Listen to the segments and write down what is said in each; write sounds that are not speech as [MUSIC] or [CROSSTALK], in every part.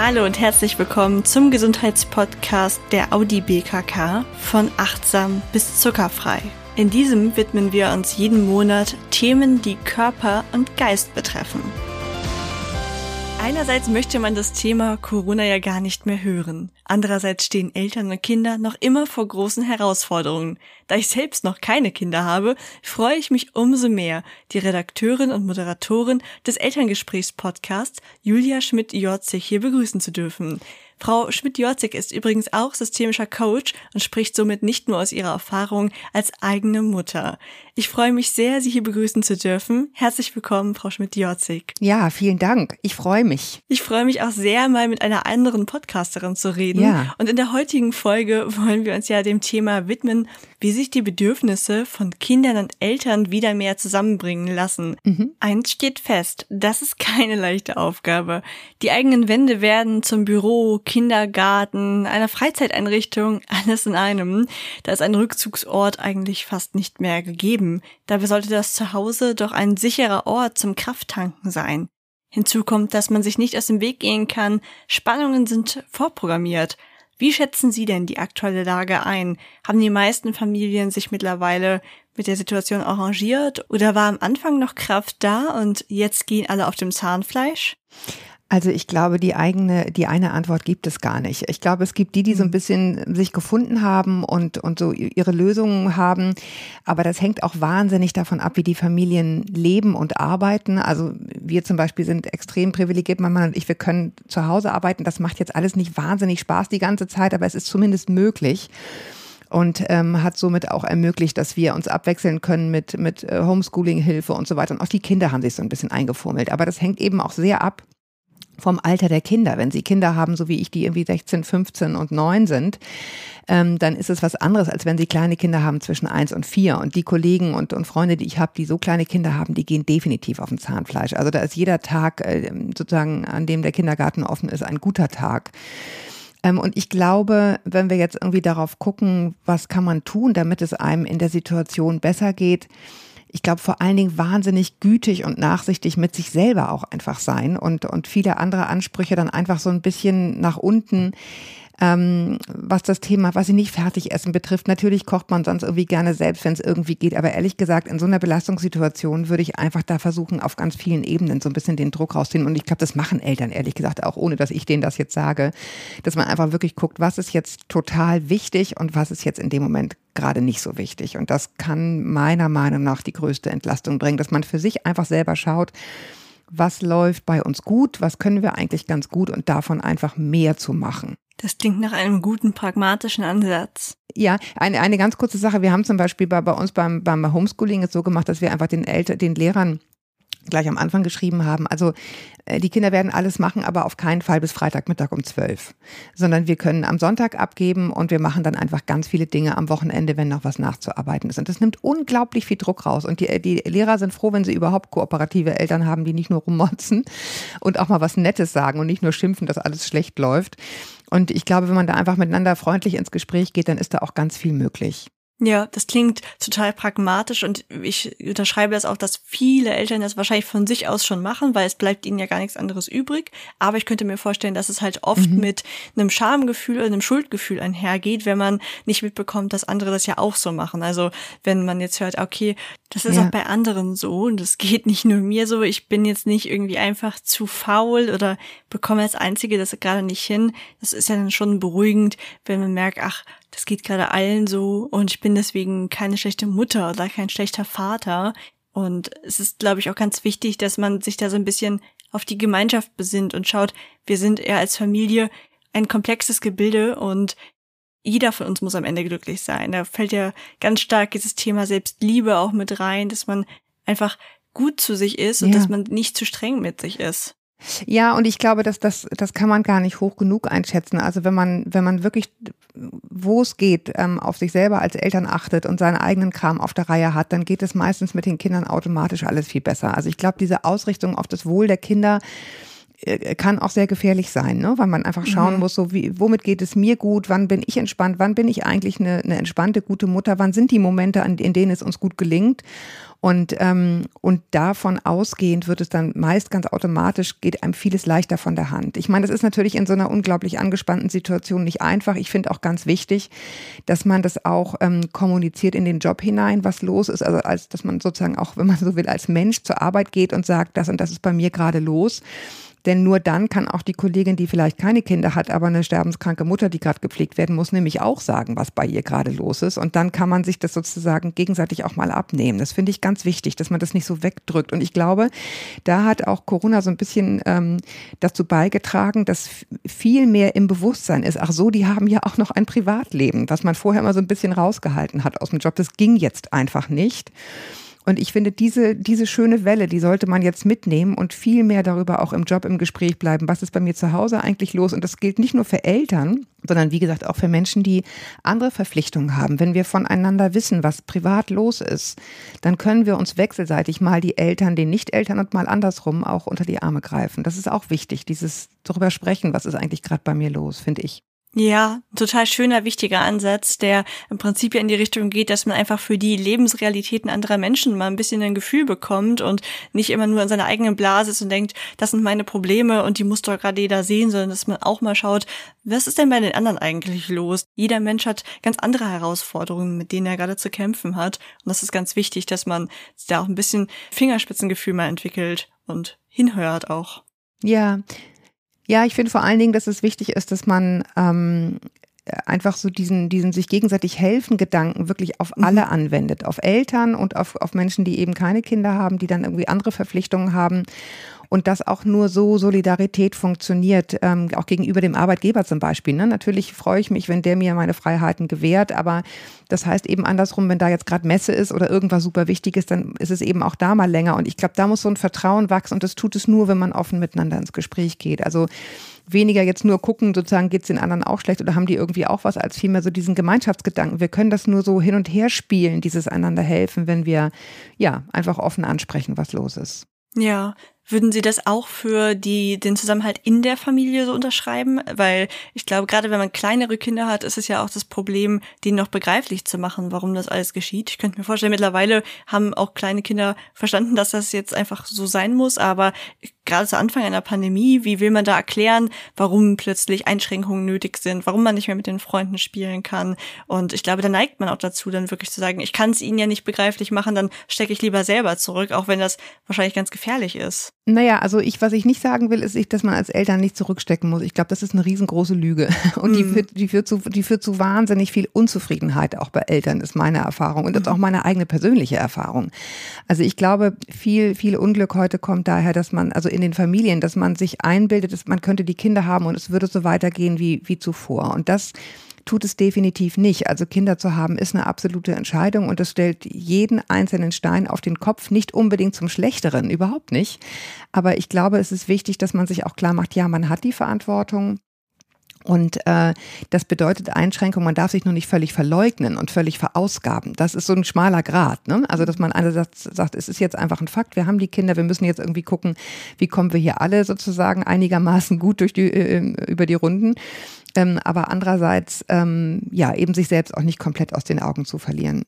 Hallo und herzlich willkommen zum Gesundheitspodcast der Audi BKK von achtsam bis zuckerfrei. In diesem widmen wir uns jeden Monat Themen, die Körper und Geist betreffen. Einerseits möchte man das Thema Corona ja gar nicht mehr hören. Andererseits stehen Eltern und Kinder noch immer vor großen Herausforderungen. Da ich selbst noch keine Kinder habe, freue ich mich umso mehr, die Redakteurin und Moderatorin des Elterngesprächspodcasts Julia Schmidt-Jorzig hier begrüßen zu dürfen. Frau Schmidt-Jorzig ist übrigens auch systemischer Coach und spricht somit nicht nur aus ihrer Erfahrung als eigene Mutter. Ich freue mich sehr, Sie hier begrüßen zu dürfen. Herzlich willkommen, Frau Schmidt-Jorzig. Ja, vielen Dank. Ich freue mich. Ich freue mich auch sehr, mal mit einer anderen Podcasterin zu reden. Ja. Und in der heutigen Folge wollen wir uns ja dem Thema widmen, wie sich die Bedürfnisse von Kindern und Eltern wieder mehr zusammenbringen lassen. Mhm. Eins steht fest, das ist keine leichte Aufgabe. Die eigenen Wände werden zum Büro, Kindergarten, einer Freizeiteinrichtung, [LAUGHS] alles in einem. Da ist ein Rückzugsort eigentlich fast nicht mehr gegeben. Dabei sollte das Zuhause doch ein sicherer Ort zum Krafttanken sein. Hinzu kommt, dass man sich nicht aus dem Weg gehen kann. Spannungen sind vorprogrammiert. Wie schätzen Sie denn die aktuelle Lage ein? Haben die meisten Familien sich mittlerweile mit der Situation arrangiert oder war am Anfang noch Kraft da und jetzt gehen alle auf dem Zahnfleisch? Also ich glaube, die eigene, die eine Antwort gibt es gar nicht. Ich glaube, es gibt die, die so ein mhm. bisschen sich gefunden haben und, und so ihre Lösungen haben. Aber das hängt auch wahnsinnig davon ab, wie die Familien leben und arbeiten. Also wir zum Beispiel sind extrem privilegiert, mein Mann und ich, wir können zu Hause arbeiten. Das macht jetzt alles nicht wahnsinnig Spaß die ganze Zeit, aber es ist zumindest möglich und ähm, hat somit auch ermöglicht, dass wir uns abwechseln können mit, mit äh, Homeschooling-Hilfe und so weiter. Und auch die Kinder haben sich so ein bisschen eingefummelt. Aber das hängt eben auch sehr ab vom Alter der Kinder. Wenn sie Kinder haben, so wie ich, die irgendwie 16, 15 und 9 sind, ähm, dann ist es was anderes, als wenn sie kleine Kinder haben zwischen 1 und 4. Und die Kollegen und, und Freunde, die ich habe, die so kleine Kinder haben, die gehen definitiv auf den Zahnfleisch. Also da ist jeder Tag äh, sozusagen, an dem der Kindergarten offen ist, ein guter Tag. Ähm, und ich glaube, wenn wir jetzt irgendwie darauf gucken, was kann man tun, damit es einem in der Situation besser geht, ich glaube, vor allen Dingen wahnsinnig gütig und nachsichtig mit sich selber auch einfach sein und, und viele andere Ansprüche dann einfach so ein bisschen nach unten ähm, was das Thema, was sie nicht fertig essen betrifft. Natürlich kocht man sonst irgendwie gerne selbst, wenn es irgendwie geht. Aber ehrlich gesagt, in so einer Belastungssituation würde ich einfach da versuchen, auf ganz vielen Ebenen so ein bisschen den Druck rauszunehmen. Und ich glaube, das machen Eltern ehrlich gesagt auch, ohne dass ich denen das jetzt sage, dass man einfach wirklich guckt, was ist jetzt total wichtig und was ist jetzt in dem Moment gerade nicht so wichtig. Und das kann meiner Meinung nach die größte Entlastung bringen, dass man für sich einfach selber schaut, was läuft bei uns gut, was können wir eigentlich ganz gut und davon einfach mehr zu machen. Das klingt nach einem guten pragmatischen Ansatz. Ja, eine, eine ganz kurze Sache. Wir haben zum Beispiel bei, bei uns beim, beim Homeschooling es so gemacht, dass wir einfach den Eltern, den Lehrern gleich am Anfang geschrieben haben. Also äh, die Kinder werden alles machen, aber auf keinen Fall bis Freitagmittag um zwölf, sondern wir können am Sonntag abgeben und wir machen dann einfach ganz viele Dinge am Wochenende, wenn noch was nachzuarbeiten ist. Und das nimmt unglaublich viel Druck raus. Und die, die Lehrer sind froh, wenn sie überhaupt kooperative Eltern haben, die nicht nur rummotzen und auch mal was Nettes sagen und nicht nur schimpfen, dass alles schlecht läuft. Und ich glaube, wenn man da einfach miteinander freundlich ins Gespräch geht, dann ist da auch ganz viel möglich. Ja, das klingt total pragmatisch und ich unterschreibe das auch, dass viele Eltern das wahrscheinlich von sich aus schon machen, weil es bleibt ihnen ja gar nichts anderes übrig. Aber ich könnte mir vorstellen, dass es halt oft mhm. mit einem Schamgefühl oder einem Schuldgefühl einhergeht, wenn man nicht mitbekommt, dass andere das ja auch so machen. Also wenn man jetzt hört, okay, das ist ja. auch bei anderen so und das geht nicht nur mir so, ich bin jetzt nicht irgendwie einfach zu faul oder bekomme als Einzige das gerade nicht hin. Das ist ja dann schon beruhigend, wenn man merkt, ach, das geht gerade allen so und ich bin deswegen keine schlechte Mutter oder kein schlechter Vater. Und es ist, glaube ich, auch ganz wichtig, dass man sich da so ein bisschen auf die Gemeinschaft besinnt und schaut, wir sind eher als Familie ein komplexes Gebilde und jeder von uns muss am Ende glücklich sein. Da fällt ja ganz stark dieses Thema Selbstliebe auch mit rein, dass man einfach gut zu sich ist und ja. dass man nicht zu streng mit sich ist. Ja, und ich glaube, dass das, das kann man gar nicht hoch genug einschätzen. Also wenn man, wenn man wirklich, wo es geht, ähm, auf sich selber als Eltern achtet und seinen eigenen Kram auf der Reihe hat, dann geht es meistens mit den Kindern automatisch alles viel besser. Also ich glaube, diese Ausrichtung auf das Wohl der Kinder, kann auch sehr gefährlich sein, ne? weil man einfach schauen mhm. muss, so wie, womit geht es mir gut, wann bin ich entspannt, wann bin ich eigentlich eine, eine entspannte, gute Mutter, wann sind die Momente, an, in denen es uns gut gelingt. Und, ähm, und davon ausgehend wird es dann meist ganz automatisch, geht einem vieles leichter von der Hand. Ich meine, das ist natürlich in so einer unglaublich angespannten Situation nicht einfach. Ich finde auch ganz wichtig, dass man das auch ähm, kommuniziert in den Job hinein, was los ist. Also als dass man sozusagen auch, wenn man so will, als Mensch zur Arbeit geht und sagt, das und das ist bei mir gerade los. Denn nur dann kann auch die Kollegin, die vielleicht keine Kinder hat, aber eine sterbenskranke Mutter, die gerade gepflegt werden muss, nämlich auch sagen, was bei ihr gerade los ist. Und dann kann man sich das sozusagen gegenseitig auch mal abnehmen. Das finde ich ganz wichtig, dass man das nicht so wegdrückt. Und ich glaube, da hat auch Corona so ein bisschen ähm, dazu beigetragen, dass viel mehr im Bewusstsein ist. Ach so, die haben ja auch noch ein Privatleben, was man vorher immer so ein bisschen rausgehalten hat aus dem Job. Das ging jetzt einfach nicht. Und ich finde, diese, diese schöne Welle, die sollte man jetzt mitnehmen und viel mehr darüber auch im Job im Gespräch bleiben. Was ist bei mir zu Hause eigentlich los? Und das gilt nicht nur für Eltern, sondern wie gesagt auch für Menschen, die andere Verpflichtungen haben. Wenn wir voneinander wissen, was privat los ist, dann können wir uns wechselseitig mal die Eltern, den Nicht-Eltern und mal andersrum auch unter die Arme greifen. Das ist auch wichtig, dieses darüber sprechen, was ist eigentlich gerade bei mir los, finde ich. Ja, total schöner, wichtiger Ansatz, der im Prinzip ja in die Richtung geht, dass man einfach für die Lebensrealitäten anderer Menschen mal ein bisschen ein Gefühl bekommt und nicht immer nur in seiner eigenen Blase ist und denkt, das sind meine Probleme und die muss doch gerade jeder sehen, sondern dass man auch mal schaut, was ist denn bei den anderen eigentlich los? Jeder Mensch hat ganz andere Herausforderungen, mit denen er gerade zu kämpfen hat. Und das ist ganz wichtig, dass man da auch ein bisschen Fingerspitzengefühl mal entwickelt und hinhört auch. Ja, ja, ich finde vor allen Dingen, dass es wichtig ist, dass man ähm, einfach so diesen, diesen sich gegenseitig helfen Gedanken wirklich auf mhm. alle anwendet, auf Eltern und auf, auf Menschen, die eben keine Kinder haben, die dann irgendwie andere Verpflichtungen haben und dass auch nur so Solidarität funktioniert, ähm, auch gegenüber dem Arbeitgeber zum Beispiel. Ne? Natürlich freue ich mich, wenn der mir meine Freiheiten gewährt, aber das heißt eben andersrum, wenn da jetzt gerade Messe ist oder irgendwas super Wichtiges, dann ist es eben auch da mal länger. Und ich glaube, da muss so ein Vertrauen wachsen und das tut es nur, wenn man offen miteinander ins Gespräch geht. Also weniger jetzt nur gucken, sozusagen geht es den anderen auch schlecht oder haben die irgendwie auch was, als vielmehr so diesen Gemeinschaftsgedanken. Wir können das nur so hin und her spielen, dieses einander helfen, wenn wir ja einfach offen ansprechen, was los ist. Ja, würden Sie das auch für die, den Zusammenhalt in der Familie so unterschreiben? Weil ich glaube, gerade wenn man kleinere Kinder hat, ist es ja auch das Problem, denen noch begreiflich zu machen, warum das alles geschieht. Ich könnte mir vorstellen, mittlerweile haben auch kleine Kinder verstanden, dass das jetzt einfach so sein muss, aber gerade zu Anfang einer Pandemie, wie will man da erklären, warum plötzlich Einschränkungen nötig sind, warum man nicht mehr mit den Freunden spielen kann? Und ich glaube, da neigt man auch dazu, dann wirklich zu sagen, ich kann es ihnen ja nicht begreiflich machen, dann stecke ich lieber selber zurück, auch wenn das wahrscheinlich ganz gefährlich ist. Naja, also ich, was ich nicht sagen will, ist, dass man als Eltern nicht zurückstecken muss. Ich glaube, das ist eine riesengroße Lüge. [LAUGHS] Und die, mhm. führt, die, führt zu, die führt zu wahnsinnig viel Unzufriedenheit auch bei Eltern, ist meine Erfahrung. Und das ist mhm. auch meine eigene persönliche Erfahrung. Also ich glaube, viel, viel Unglück heute kommt daher, dass man, also in den Familien, dass man sich einbildet, dass man könnte die Kinder haben und es würde so weitergehen wie, wie zuvor. Und das tut es definitiv nicht. Also Kinder zu haben ist eine absolute Entscheidung und das stellt jeden einzelnen Stein auf den Kopf, nicht unbedingt zum Schlechteren, überhaupt nicht. Aber ich glaube, es ist wichtig, dass man sich auch klar macht, ja, man hat die Verantwortung. Und äh, das bedeutet Einschränkung, man darf sich nur nicht völlig verleugnen und völlig verausgaben. Das ist so ein schmaler Grad. Ne? Also, dass man einerseits sagt, es ist jetzt einfach ein Fakt, wir haben die Kinder, wir müssen jetzt irgendwie gucken, wie kommen wir hier alle sozusagen einigermaßen gut durch die, äh, über die Runden. Ähm, aber andererseits, ähm, ja, eben sich selbst auch nicht komplett aus den Augen zu verlieren.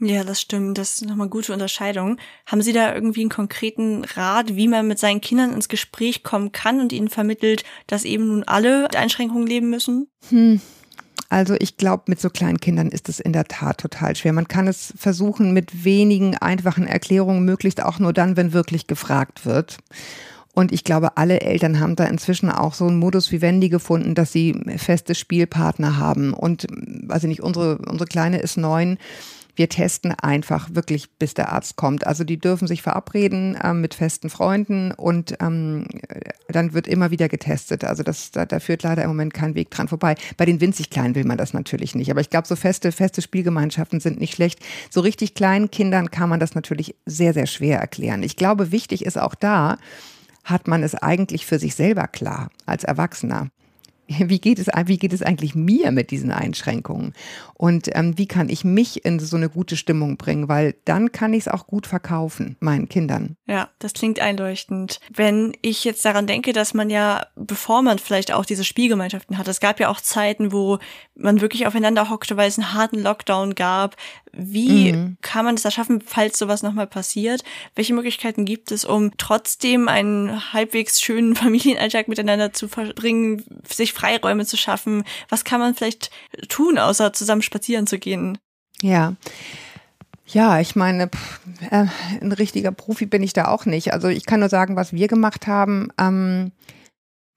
Ja, das stimmt. Das ist nochmal eine gute Unterscheidung. Haben Sie da irgendwie einen konkreten Rat, wie man mit seinen Kindern ins Gespräch kommen kann und ihnen vermittelt, dass eben nun alle mit Einschränkungen leben müssen? Hm. Also ich glaube, mit so kleinen Kindern ist es in der Tat total schwer. Man kann es versuchen mit wenigen einfachen Erklärungen, möglichst auch nur dann, wenn wirklich gefragt wird. Und ich glaube, alle Eltern haben da inzwischen auch so einen Modus vivendi gefunden, dass sie feste Spielpartner haben. Und, weiß ich nicht, unsere, unsere Kleine ist neun wir testen einfach wirklich, bis der Arzt kommt. Also die dürfen sich verabreden ähm, mit festen Freunden und ähm, dann wird immer wieder getestet. Also das, da, da führt leider im Moment kein Weg dran vorbei. Bei den winzig Kleinen will man das natürlich nicht. Aber ich glaube, so feste, feste Spielgemeinschaften sind nicht schlecht. So richtig kleinen Kindern kann man das natürlich sehr, sehr schwer erklären. Ich glaube, wichtig ist auch da, hat man es eigentlich für sich selber klar als Erwachsener [LAUGHS] wie geht es, wie geht es eigentlich mir mit diesen Einschränkungen? Und ähm, wie kann ich mich in so eine gute Stimmung bringen? Weil dann kann ich es auch gut verkaufen, meinen Kindern. Ja, das klingt einleuchtend. Wenn ich jetzt daran denke, dass man ja, bevor man vielleicht auch diese Spielgemeinschaften hat, es gab ja auch Zeiten, wo man wirklich aufeinander hockte, weil es einen harten Lockdown gab. Wie mhm. kann man es da schaffen, falls sowas nochmal passiert? Welche Möglichkeiten gibt es, um trotzdem einen halbwegs schönen [LAUGHS] Familienalltag miteinander zu verbringen, sich Freiräume zu schaffen? Was kann man vielleicht tun, außer zusammen spazieren zu gehen? Ja. Ja, ich meine, pff, äh, ein richtiger Profi bin ich da auch nicht. Also ich kann nur sagen, was wir gemacht haben. Ähm,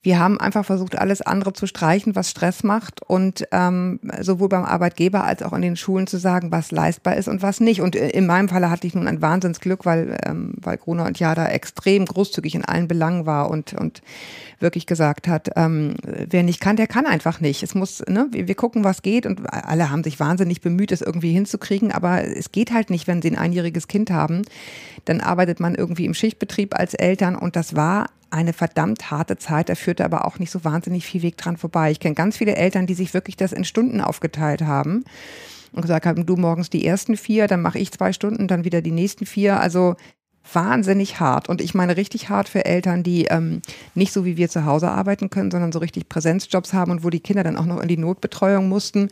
wir haben einfach versucht, alles andere zu streichen, was Stress macht und ähm, sowohl beim Arbeitgeber als auch in den Schulen zu sagen, was leistbar ist und was nicht. Und in meinem Falle hatte ich nun ein Wahnsinnsglück, weil, ähm, weil Gruner und Jada extrem großzügig in allen Belangen war und, und wirklich gesagt hat, ähm, wer nicht kann, der kann einfach nicht. Es muss, ne, wir, wir gucken, was geht und alle haben sich wahnsinnig bemüht, es irgendwie hinzukriegen, aber es geht halt nicht, wenn sie ein einjähriges Kind haben. Dann arbeitet man irgendwie im Schichtbetrieb als Eltern und das war eine verdammt harte Zeit. Da führte aber auch nicht so wahnsinnig viel Weg dran vorbei. Ich kenne ganz viele Eltern, die sich wirklich das in Stunden aufgeteilt haben und gesagt haben, du morgens die ersten vier, dann mache ich zwei Stunden, dann wieder die nächsten vier. Also wahnsinnig hart. Und ich meine richtig hart für Eltern, die ähm, nicht so wie wir zu Hause arbeiten können, sondern so richtig Präsenzjobs haben und wo die Kinder dann auch noch in die Notbetreuung mussten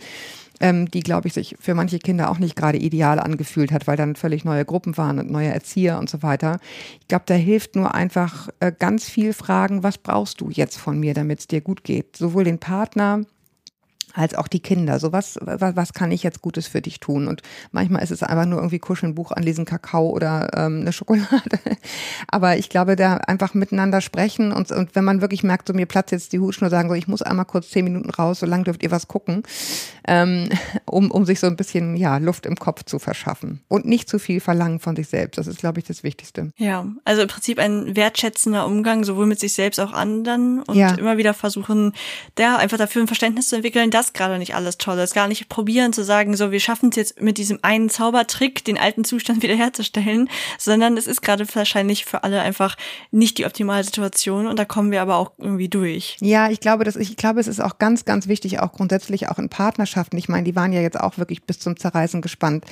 ähm, die, glaube ich, sich für manche Kinder auch nicht gerade ideal angefühlt hat, weil dann völlig neue Gruppen waren und neue Erzieher und so weiter. Ich glaube, da hilft nur einfach äh, ganz viel Fragen, was brauchst du jetzt von mir, damit es dir gut geht? Sowohl den Partner, als auch die Kinder. So was, was, kann ich jetzt Gutes für dich tun? Und manchmal ist es einfach nur irgendwie kuscheln, Buch anlesen, Kakao oder ähm, eine Schokolade. [LAUGHS] Aber ich glaube, da einfach miteinander sprechen und, und wenn man wirklich merkt, so mir platzt jetzt die Hutschnur, sagen so, ich muss einmal kurz zehn Minuten raus, so lange dürft ihr was gucken, ähm, um, um sich so ein bisschen ja Luft im Kopf zu verschaffen und nicht zu viel verlangen von sich selbst. Das ist, glaube ich, das Wichtigste. Ja, also im Prinzip ein wertschätzender Umgang sowohl mit sich selbst auch anderen und ja. immer wieder versuchen, da einfach dafür ein Verständnis zu entwickeln, dass gerade nicht alles toll ist. Gar nicht probieren zu sagen, so, wir schaffen es jetzt mit diesem einen Zaubertrick, den alten Zustand [LAUGHS] wiederherzustellen, sondern es ist gerade wahrscheinlich für alle einfach nicht die optimale Situation und da kommen wir aber auch irgendwie durch. Ja, ich glaube, dass ich glaube, es ist auch ganz, ganz wichtig, auch grundsätzlich auch in Partnerschaften. Ich meine, die waren ja jetzt auch wirklich bis zum Zerreißen gespannt.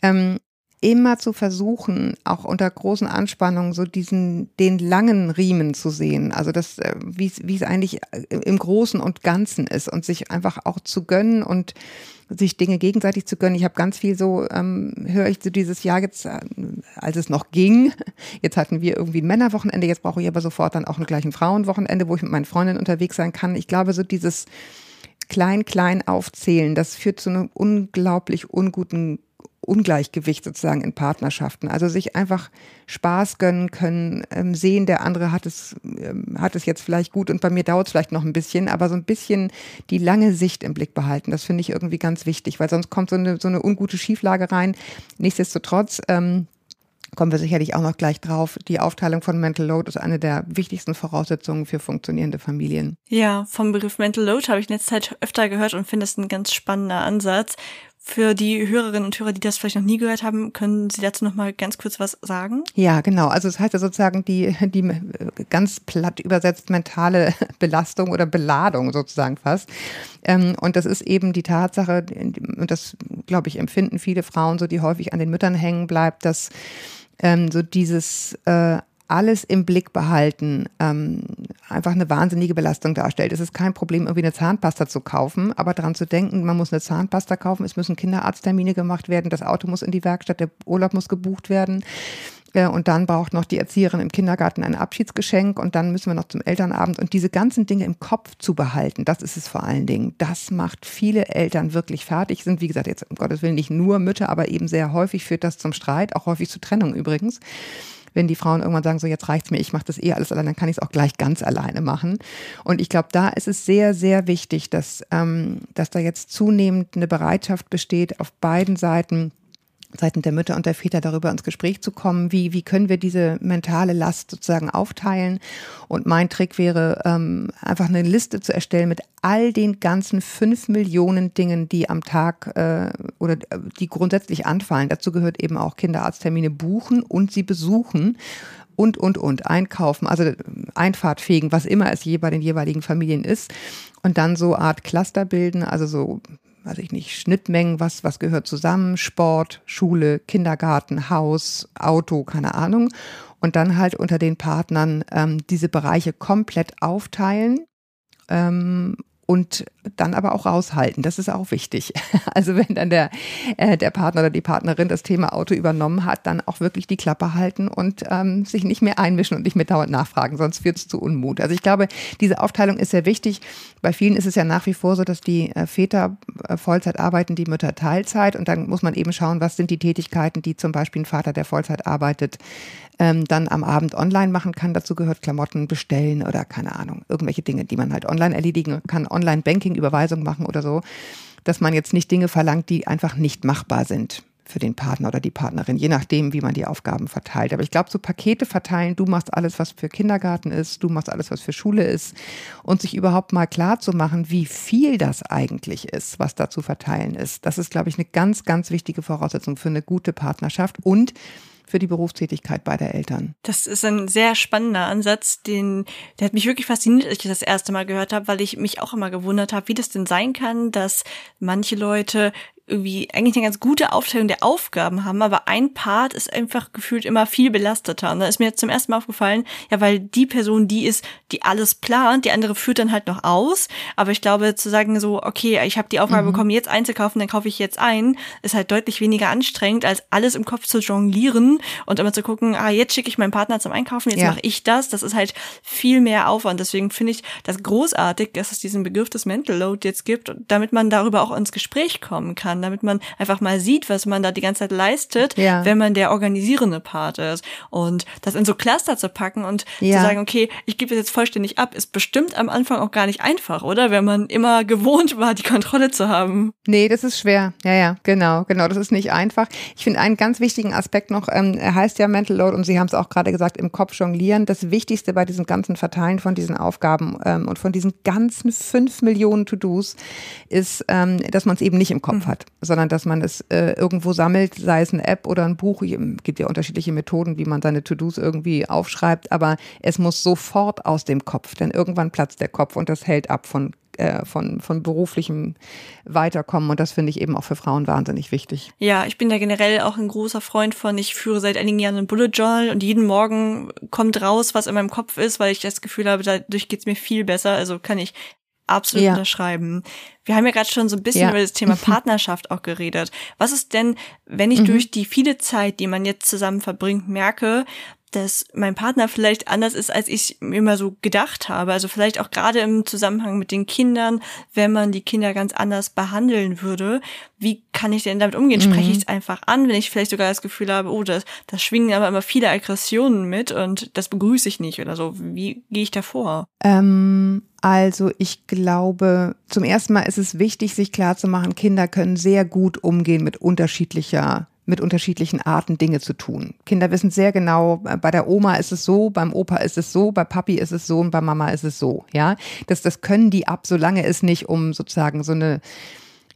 Ähm, immer zu versuchen, auch unter großen Anspannungen so diesen, den langen Riemen zu sehen. Also das, äh, wie es, eigentlich äh, im Großen und Ganzen ist und sich einfach auch zu gönnen und sich Dinge gegenseitig zu gönnen. Ich habe ganz viel so, ähm, höre ich so dieses Jahr jetzt, äh, als es noch ging. Jetzt hatten wir irgendwie Männerwochenende, jetzt brauche ich aber sofort dann auch ein gleichen Frauenwochenende, wo ich mit meinen Freundinnen unterwegs sein kann. Ich glaube, so dieses klein, klein aufzählen, das führt zu einem unglaublich unguten Ungleichgewicht sozusagen in Partnerschaften. Also sich einfach Spaß gönnen können, ähm, sehen, der andere hat es, ähm, hat es jetzt vielleicht gut und bei mir dauert es vielleicht noch ein bisschen, aber so ein bisschen die lange Sicht im Blick behalten. Das finde ich irgendwie ganz wichtig, weil sonst kommt so eine, so eine ungute Schieflage rein. Nichtsdestotrotz, ähm, kommen wir sicherlich auch noch gleich drauf. Die Aufteilung von Mental Load ist eine der wichtigsten Voraussetzungen für funktionierende Familien. Ja, vom Begriff Mental Load habe ich in letzter Zeit öfter gehört und finde es ein ganz spannender Ansatz. Für die Hörerinnen und Hörer, die das vielleicht noch nie gehört haben, können Sie dazu noch mal ganz kurz was sagen? Ja, genau. Also es das heißt ja sozusagen die, die ganz platt übersetzt mentale [LAUGHS] Belastung oder Beladung sozusagen fast. Ähm, und das ist eben die Tatsache, und das, glaube ich, empfinden viele Frauen so, die häufig an den Müttern hängen bleibt, dass ähm, so dieses äh, alles im Blick behalten ähm, einfach eine wahnsinnige Belastung darstellt. Es ist kein Problem, irgendwie eine Zahnpasta zu kaufen, aber daran zu denken, man muss eine Zahnpasta kaufen, es müssen Kinderarzttermine gemacht werden, das Auto muss in die Werkstatt, der Urlaub muss gebucht werden. Äh, und dann braucht noch die Erzieherin im Kindergarten ein Abschiedsgeschenk und dann müssen wir noch zum Elternabend. Und diese ganzen Dinge im Kopf zu behalten, das ist es vor allen Dingen. Das macht viele Eltern wirklich fertig. Sind, wie gesagt, jetzt um Gottes Willen nicht nur Mütter, aber eben sehr häufig führt das zum Streit, auch häufig zu Trennung übrigens wenn die Frauen irgendwann sagen, so jetzt reicht's mir, ich mache das eh alles allein, dann kann ich es auch gleich ganz alleine machen. Und ich glaube, da ist es sehr, sehr wichtig, dass, ähm, dass da jetzt zunehmend eine Bereitschaft besteht, auf beiden Seiten Seiten der Mütter und der Väter darüber ins Gespräch zu kommen, wie, wie können wir diese mentale Last sozusagen aufteilen. Und mein Trick wäre, ähm, einfach eine Liste zu erstellen mit all den ganzen fünf Millionen Dingen, die am Tag äh, oder die grundsätzlich anfallen. Dazu gehört eben auch Kinderarzttermine buchen und sie besuchen und, und, und, einkaufen, also Einfahrt fegen, was immer es je bei den jeweiligen Familien ist. Und dann so Art Cluster bilden, also so, weiß ich nicht, Schnittmengen, was, was gehört zusammen, Sport, Schule, Kindergarten, Haus, Auto, keine Ahnung. Und dann halt unter den Partnern ähm, diese Bereiche komplett aufteilen ähm, und dann aber auch raushalten. Das ist auch wichtig. [LAUGHS] Also wenn dann der, äh, der Partner oder die Partnerin das Thema Auto übernommen hat, dann auch wirklich die Klappe halten und ähm, sich nicht mehr einmischen und nicht mehr dauernd nachfragen, sonst wird es zu Unmut. Also ich glaube, diese Aufteilung ist sehr wichtig. Bei vielen ist es ja nach wie vor so, dass die äh, Väter äh, Vollzeit arbeiten, die Mütter Teilzeit und dann muss man eben schauen, was sind die Tätigkeiten, die zum Beispiel ein Vater, der Vollzeit arbeitet, ähm, dann am Abend online machen kann. Dazu gehört Klamotten bestellen oder keine Ahnung, irgendwelche Dinge, die man halt online erledigen kann, Online-Banking, Überweisung machen oder so, dass man jetzt nicht Dinge verlangt, die einfach nicht machbar sind für den Partner oder die Partnerin, je nachdem, wie man die Aufgaben verteilt. Aber ich glaube, so Pakete verteilen, du machst alles, was für Kindergarten ist, du machst alles, was für Schule ist und sich überhaupt mal klar zu machen, wie viel das eigentlich ist, was da zu verteilen ist. Das ist, glaube ich, eine ganz, ganz wichtige Voraussetzung für eine gute Partnerschaft und für die Berufstätigkeit beider Eltern. Das ist ein sehr spannender Ansatz, den, der hat mich wirklich fasziniert, als ich das erste Mal gehört habe, weil ich mich auch immer gewundert habe, wie das denn sein kann, dass manche Leute irgendwie eigentlich eine ganz gute Aufteilung der Aufgaben haben, aber ein Part ist einfach gefühlt immer viel belasteter. Und da ist mir jetzt zum ersten Mal aufgefallen, ja, weil die Person die ist, die alles plant, die andere führt dann halt noch aus. Aber ich glaube, zu sagen so, okay, ich habe die Aufgabe mhm. bekommen, jetzt einzukaufen, dann kaufe ich jetzt ein, ist halt deutlich weniger anstrengend, als alles im Kopf zu jonglieren und immer zu gucken, ah, jetzt schicke ich meinen Partner zum Einkaufen, jetzt ja. mache ich das. Das ist halt viel mehr Aufwand. Deswegen finde ich das großartig, dass es diesen Begriff des Mental Load jetzt gibt, damit man darüber auch ins Gespräch kommen kann damit man einfach mal sieht, was man da die ganze Zeit leistet, ja. wenn man der organisierende Part ist. Und das in so Cluster zu packen und ja. zu sagen, okay, ich gebe das jetzt vollständig ab, ist bestimmt am Anfang auch gar nicht einfach, oder? Wenn man immer gewohnt war, die Kontrolle zu haben. Nee, das ist schwer. Ja, ja, genau, genau. Das ist nicht einfach. Ich finde einen ganz wichtigen Aspekt noch, ähm, er heißt ja Mental Load und Sie haben es auch gerade gesagt, im Kopf jonglieren. Das Wichtigste bei diesem ganzen Verteilen von diesen Aufgaben ähm, und von diesen ganzen fünf Millionen To-Dos ist, ähm, dass man es eben nicht im Kopf mhm. hat sondern dass man es äh, irgendwo sammelt, sei es eine App oder ein Buch. Es gibt ja unterschiedliche Methoden, wie man seine To-Dos irgendwie aufschreibt, aber es muss sofort aus dem Kopf, denn irgendwann platzt der Kopf und das hält ab von äh, von, von beruflichem Weiterkommen. Und das finde ich eben auch für Frauen wahnsinnig wichtig. Ja, ich bin da generell auch ein großer Freund von. Ich führe seit einigen Jahren ein Bullet Journal und jeden Morgen kommt raus, was in meinem Kopf ist, weil ich das Gefühl habe, dadurch geht's mir viel besser. Also kann ich absolut ja. unterschreiben. Wir haben ja gerade schon so ein bisschen ja. über das Thema [LAUGHS] Partnerschaft auch geredet. Was ist denn, wenn ich mhm. durch die viele Zeit, die man jetzt zusammen verbringt, merke, dass mein Partner vielleicht anders ist, als ich mir immer so gedacht habe. Also vielleicht auch gerade im Zusammenhang mit den Kindern, wenn man die Kinder ganz anders behandeln würde. Wie kann ich denn damit umgehen? Mhm. Spreche ich es einfach an, wenn ich vielleicht sogar das Gefühl habe, oh, das, das schwingen aber immer viele Aggressionen mit und das begrüße ich nicht oder so. Wie gehe ich da vor? Ähm, also ich glaube, zum ersten Mal ist es wichtig, sich klarzumachen, Kinder können sehr gut umgehen mit unterschiedlicher mit unterschiedlichen Arten Dinge zu tun. Kinder wissen sehr genau, äh, bei der Oma ist es so, beim Opa ist es so, bei Papi ist es so und bei Mama ist es so. Ja, das, das können die ab, solange es nicht um sozusagen so eine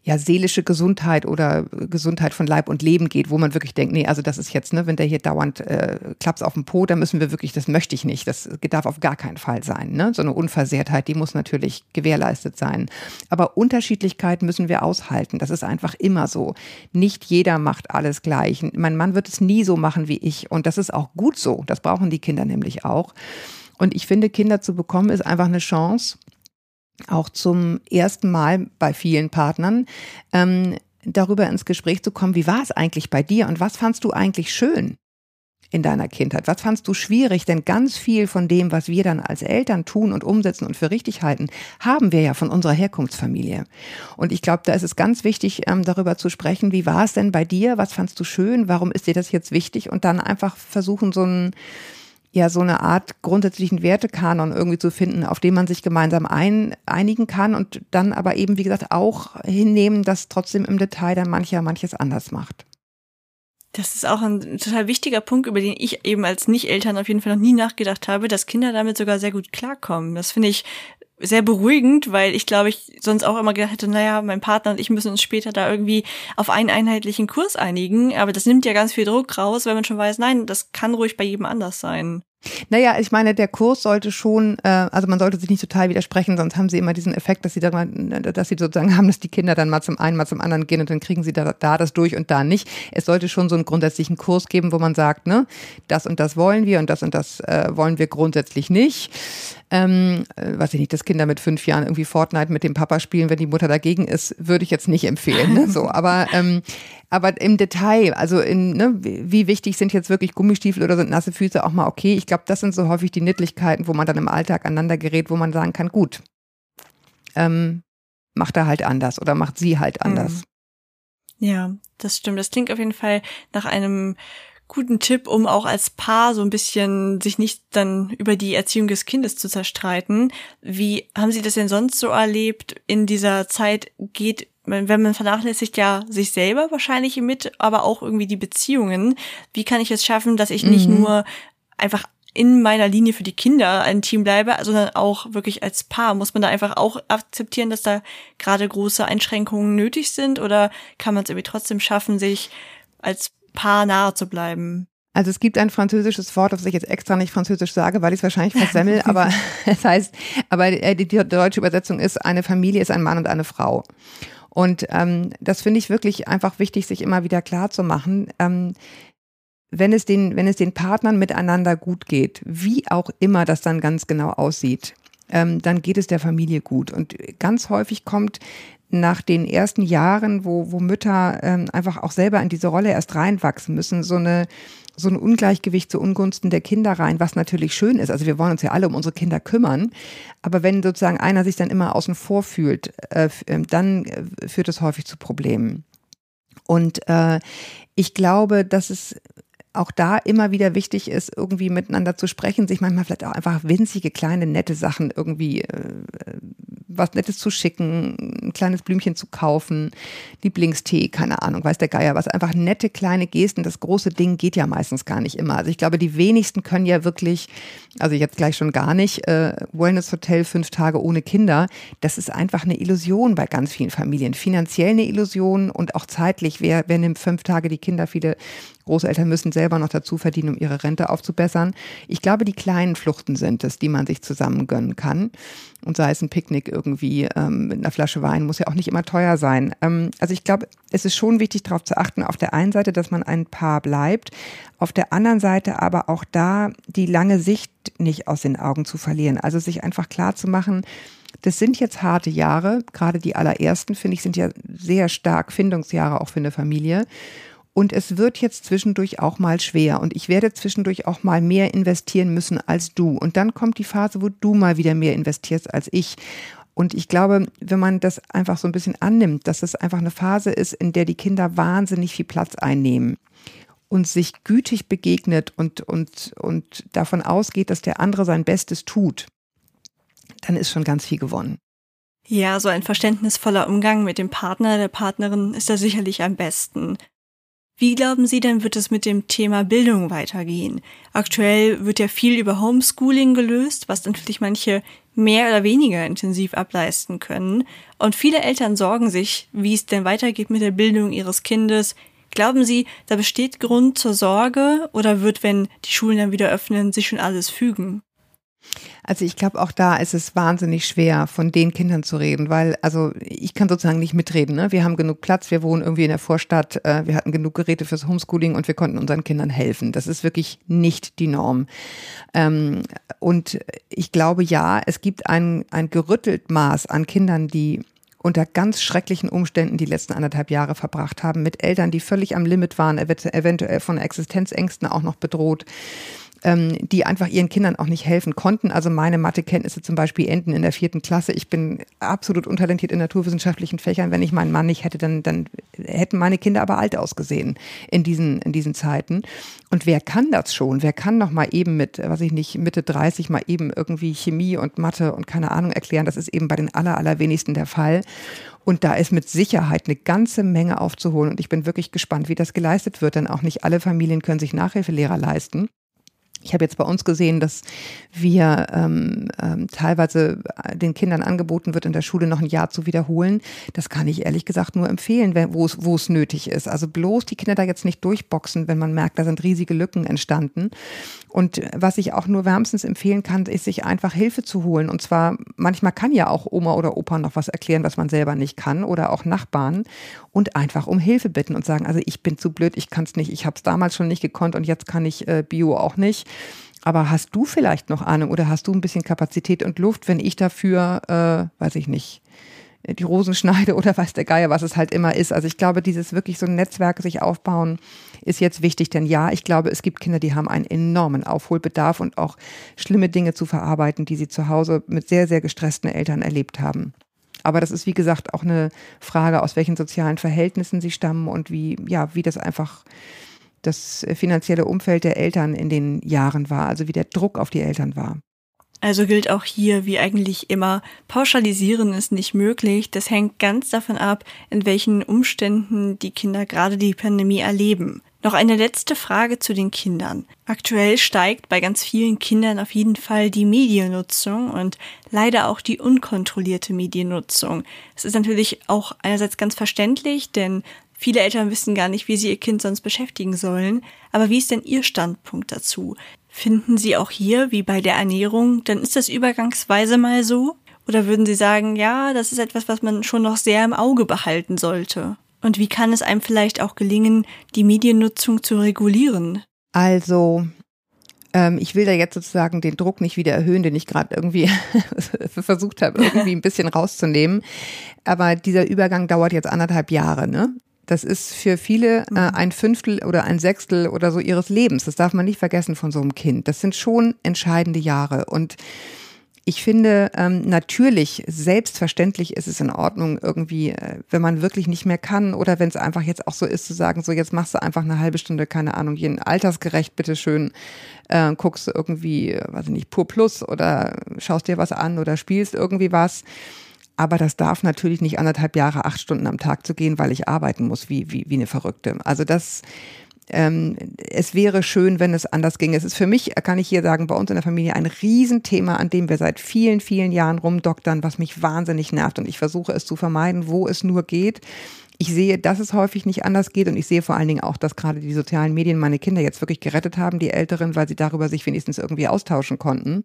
ja, seelische Gesundheit oder Gesundheit von Leib und Leben geht, wo man wirklich denkt, nee, also das ist jetzt, ne, wenn der hier dauernd äh, klappt auf dem Po, dann müssen wir wirklich, das möchte ich nicht, das darf auf gar keinen Fall sein. Ne? So eine Unversehrtheit, die muss natürlich gewährleistet sein. Aber Unterschiedlichkeit müssen wir aushalten. Das ist einfach immer so. Nicht jeder macht alles gleich. Mein Mann wird es nie so machen wie ich. Und das ist auch gut so. Das brauchen die Kinder nämlich auch. Und ich finde, Kinder zu bekommen, ist einfach eine Chance, auch zum ersten Mal bei vielen Partnern, ähm, darüber ins Gespräch zu kommen, wie war es eigentlich bei dir und was fandst du eigentlich schön in deiner Kindheit? Was fandst du schwierig? Denn ganz viel von dem, was wir dann als Eltern tun und umsetzen und für richtig halten, haben wir ja von unserer Herkunftsfamilie. Und ich glaube, da ist es ganz wichtig, ähm, darüber zu sprechen, wie war es denn bei dir? Was fandst du schön? Warum ist dir das jetzt wichtig? Und dann einfach versuchen, so ein ja so eine Art grundsätzlichen Wertekanon irgendwie zu finden, auf den man sich gemeinsam ein, einigen kann und dann aber eben, wie gesagt, auch hinnehmen, dass trotzdem im Detail dann mancher manches anders macht. Das ist auch ein total wichtiger Punkt, über den ich eben als Nicht-Eltern auf jeden Fall noch nie nachgedacht habe, dass Kinder damit sogar sehr gut klarkommen. Das finde ich sehr beruhigend, weil ich glaube, ich sonst auch immer gedacht hätte, naja, mein Partner und ich müssen uns später da irgendwie auf einen einheitlichen Kurs einigen. Aber das nimmt ja ganz viel Druck raus, wenn man schon weiß, nein, das kann ruhig bei jedem anders sein. Naja, ich meine, der Kurs sollte schon, äh, also man sollte sich nicht total widersprechen, sonst haben sie immer diesen Effekt, dass sie da mal, dass sie sozusagen haben, dass die Kinder dann mal zum einen, mal zum anderen gehen und dann kriegen sie da, da das durch und da nicht. Es sollte schon so einen grundsätzlichen Kurs geben, wo man sagt, ne, das und das wollen wir und das und das äh, wollen wir grundsätzlich nicht. Ähm, äh, weiß ich nicht, dass Kinder mit fünf Jahren irgendwie Fortnite mit dem Papa spielen, wenn die Mutter dagegen ist, würde ich jetzt nicht empfehlen. Ne? So, aber ähm, aber im Detail, also in, ne, wie wichtig sind jetzt wirklich Gummistiefel oder sind nasse Füße auch mal okay? Ich glaube, das sind so häufig die Nittlichkeiten, wo man dann im Alltag aneinander gerät, wo man sagen kann, gut, ähm, macht er halt anders oder macht sie halt anders. Mhm. Ja, das stimmt. Das klingt auf jeden Fall nach einem guten Tipp, um auch als Paar so ein bisschen sich nicht dann über die Erziehung des Kindes zu zerstreiten. Wie haben Sie das denn sonst so erlebt? In dieser Zeit geht wenn man vernachlässigt ja sich selber wahrscheinlich mit, aber auch irgendwie die Beziehungen. Wie kann ich es schaffen, dass ich nicht mhm. nur einfach in meiner Linie für die Kinder ein Team bleibe, sondern auch wirklich als Paar? Muss man da einfach auch akzeptieren, dass da gerade große Einschränkungen nötig sind oder kann man es irgendwie trotzdem schaffen, sich als Paar nahe zu bleiben? Also es gibt ein französisches Wort, das ich jetzt extra nicht französisch sage, weil ich es wahrscheinlich versemmel, [LAUGHS] aber [LAUGHS] es heißt, aber die deutsche Übersetzung ist, eine Familie ist ein Mann und eine Frau. Und ähm, das finde ich wirklich einfach wichtig, sich immer wieder klar zu machen. Ähm, wenn es den, wenn es den Partnern miteinander gut geht, wie auch immer das dann ganz genau aussieht, ähm, dann geht es der Familie gut. Und ganz häufig kommt nach den ersten Jahren, wo, wo Mütter ähm, einfach auch selber in diese Rolle erst reinwachsen müssen, so eine so ein Ungleichgewicht zu Ungunsten der Kinder rein, was natürlich schön ist. Also wir wollen uns ja alle um unsere Kinder kümmern. Aber wenn sozusagen einer sich dann immer außen vor fühlt, äh, ähm, dann äh, führt es häufig zu Problemen. Und äh, ich glaube, dass es auch da immer wieder wichtig ist, irgendwie miteinander zu sprechen, sich manchmal vielleicht auch einfach winzige, kleine, nette Sachen irgendwie äh, was Nettes zu schicken, ein kleines Blümchen zu kaufen, Lieblingstee, keine Ahnung, weiß der Geier was. Einfach nette kleine Gesten. Das große Ding geht ja meistens gar nicht immer. Also ich glaube, die wenigsten können ja wirklich, also jetzt gleich schon gar nicht, äh, Wellness Hotel fünf Tage ohne Kinder. Das ist einfach eine Illusion bei ganz vielen Familien. Finanziell eine Illusion und auch zeitlich. Wer, wer nimmt fünf Tage die Kinder? Viele Großeltern müssen selber noch dazu verdienen, um ihre Rente aufzubessern. Ich glaube, die kleinen Fluchten sind es, die man sich zusammen gönnen kann. Und sei es ein Picknick irgendwie ähm, mit einer Flasche Wein, muss ja auch nicht immer teuer sein. Ähm, also ich glaube, es ist schon wichtig, darauf zu achten, auf der einen Seite, dass man ein Paar bleibt, auf der anderen Seite aber auch da die lange Sicht nicht aus den Augen zu verlieren. Also sich einfach klar zu machen, das sind jetzt harte Jahre, gerade die allerersten, finde ich, sind ja sehr stark Findungsjahre auch für eine Familie. Und es wird jetzt zwischendurch auch mal schwer. Und ich werde zwischendurch auch mal mehr investieren müssen als du. Und dann kommt die Phase, wo du mal wieder mehr investierst als ich. Und ich glaube, wenn man das einfach so ein bisschen annimmt, dass es einfach eine Phase ist, in der die Kinder wahnsinnig viel Platz einnehmen und sich gütig begegnet und, und, und davon ausgeht, dass der andere sein Bestes tut, dann ist schon ganz viel gewonnen. Ja, so ein verständnisvoller Umgang mit dem Partner, der Partnerin ist da sicherlich am besten. Wie glauben Sie denn, wird es mit dem Thema Bildung weitergehen? Aktuell wird ja viel über Homeschooling gelöst, was natürlich manche mehr oder weniger intensiv ableisten können. Und viele Eltern sorgen sich, wie es denn weitergeht mit der Bildung ihres Kindes. Glauben Sie, da besteht Grund zur Sorge oder wird, wenn die Schulen dann wieder öffnen, sich schon alles fügen? Also ich glaube, auch da ist es wahnsinnig schwer, von den Kindern zu reden, weil, also ich kann sozusagen nicht mitreden. Ne? Wir haben genug Platz, wir wohnen irgendwie in der Vorstadt, äh, wir hatten genug Geräte fürs Homeschooling und wir konnten unseren Kindern helfen. Das ist wirklich nicht die Norm. Ähm, und ich glaube, ja, es gibt ein, ein gerüttelt Maß an Kindern, die unter ganz schrecklichen Umständen die letzten anderthalb Jahre verbracht haben, mit Eltern, die völlig am Limit waren, eventuell von Existenzängsten auch noch bedroht ähm, die einfach ihren Kindern auch nicht helfen konnten. Also meine Mathekenntnisse zum Beispiel enden in der vierten Klasse. Ich bin absolut untalentiert in naturwissenschaftlichen Fächern. Wenn ich meinen Mann nicht hätte, dann, dann hätten meine Kinder aber alt ausgesehen in diesen, in diesen Zeiten. Und wer kann das schon? Wer kann noch mal eben mit, was ich nicht, Mitte 30 mal eben irgendwie Chemie und Mathe und keine Ahnung erklären? Das ist eben bei den aller, allerwenigsten der Fall. Und da ist mit Sicherheit eine ganze Menge aufzuholen. Und ich bin wirklich gespannt, wie das geleistet wird, denn auch nicht alle Familien können sich Nachhilfelehrer leisten. Ich habe jetzt bei uns gesehen, dass wir ähm, ähm, teilweise den Kindern angeboten wird, in der Schule noch ein Jahr zu wiederholen. Das kann ich ehrlich gesagt nur empfehlen, wo es, wo es nötig ist. Also bloß die Kinder da jetzt nicht durchboxen, wenn man merkt, da sind riesige Lücken entstanden. Und was ich auch nur wärmstens empfehlen kann, ist, sich einfach Hilfe zu holen. Und zwar, manchmal kann ja auch Oma oder Opa noch was erklären, was man selber nicht kann oder auch Nachbarn und einfach um Hilfe bitten und sagen, also ich bin zu blöd, ich kann es nicht, ich habe es damals schon nicht gekonnt und jetzt kann ich äh, Bio auch nicht. Aber hast du vielleicht noch Ahnung oder hast du ein bisschen Kapazität und Luft, wenn ich dafür, äh, weiß ich nicht, die Rosen schneide oder weiß der Geier, was es halt immer ist. Also ich glaube, dieses wirklich so ein Netzwerk sich aufbauen ist jetzt wichtig, denn ja, ich glaube, es gibt Kinder, die haben einen enormen Aufholbedarf und auch schlimme Dinge zu verarbeiten, die sie zu Hause mit sehr, sehr gestressten Eltern erlebt haben. Aber das ist, wie gesagt, auch eine Frage, aus welchen sozialen Verhältnissen sie stammen und wie, ja, wie das einfach das finanzielle Umfeld der Eltern in den Jahren war, also wie der Druck auf die Eltern war. Also gilt auch hier, wie eigentlich immer, pauschalisieren ist nicht möglich. Das hängt ganz davon ab, in welchen Umständen die Kinder gerade die Pandemie erleben. Noch eine letzte Frage zu den Kindern. Aktuell steigt bei ganz vielen Kindern auf jeden Fall die Mediennutzung und leider auch die unkontrollierte Mediennutzung. Es ist natürlich auch einerseits ganz verständlich, denn Viele Eltern wissen gar nicht, wie sie ihr Kind sonst beschäftigen sollen. Aber wie ist denn Ihr Standpunkt dazu? Finden Sie auch hier, wie bei der Ernährung, dann ist das übergangsweise mal so? Oder würden Sie sagen, ja, das ist etwas, was man schon noch sehr im Auge behalten sollte? Und wie kann es einem vielleicht auch gelingen, die Mediennutzung zu regulieren? Also, ähm, ich will da jetzt sozusagen den Druck nicht wieder erhöhen, den ich gerade irgendwie [LAUGHS] versucht habe, irgendwie [LAUGHS] ein bisschen rauszunehmen. Aber dieser Übergang dauert jetzt anderthalb Jahre, ne? Das ist für viele äh, mhm. ein Fünftel oder ein Sechstel oder so ihres Lebens. Das darf man nicht vergessen von so einem Kind. Das sind schon entscheidende Jahre. Und ich finde, ähm, natürlich, selbstverständlich ist es in Ordnung, irgendwie, äh, wenn man wirklich nicht mehr kann oder wenn es einfach jetzt auch so ist, zu sagen, so jetzt machst du einfach eine halbe Stunde, keine Ahnung, jeden altersgerecht, bitteschön, äh, guckst du irgendwie, weiß ich nicht, Pur Plus oder schaust dir was an oder spielst irgendwie was. Aber das darf natürlich nicht anderthalb Jahre, acht Stunden am Tag zu gehen, weil ich arbeiten muss, wie, wie, wie eine Verrückte. Also das, ähm, es wäre schön, wenn es anders ging. Es ist für mich, kann ich hier sagen, bei uns in der Familie ein Riesenthema, an dem wir seit vielen, vielen Jahren rumdoktern, was mich wahnsinnig nervt. Und ich versuche es zu vermeiden, wo es nur geht. Ich sehe, dass es häufig nicht anders geht und ich sehe vor allen Dingen auch, dass gerade die sozialen Medien meine Kinder jetzt wirklich gerettet haben, die Älteren, weil sie darüber sich wenigstens irgendwie austauschen konnten.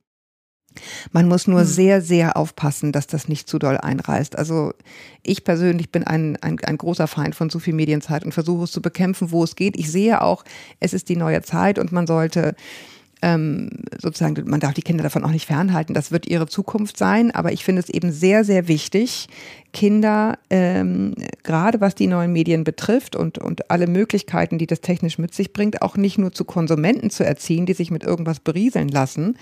Man muss nur hm. sehr, sehr aufpassen, dass das nicht zu doll einreißt. Also ich persönlich bin ein, ein, ein großer Feind von zu viel Medienzeit und versuche es zu bekämpfen, wo es geht. Ich sehe auch, es ist die neue Zeit und man sollte ähm, sozusagen, man darf die Kinder davon auch nicht fernhalten. Das wird ihre Zukunft sein. Aber ich finde es eben sehr, sehr wichtig, Kinder, ähm, gerade was die neuen Medien betrifft und, und alle Möglichkeiten, die das technisch mit sich bringt, auch nicht nur zu Konsumenten zu erziehen, die sich mit irgendwas berieseln lassen,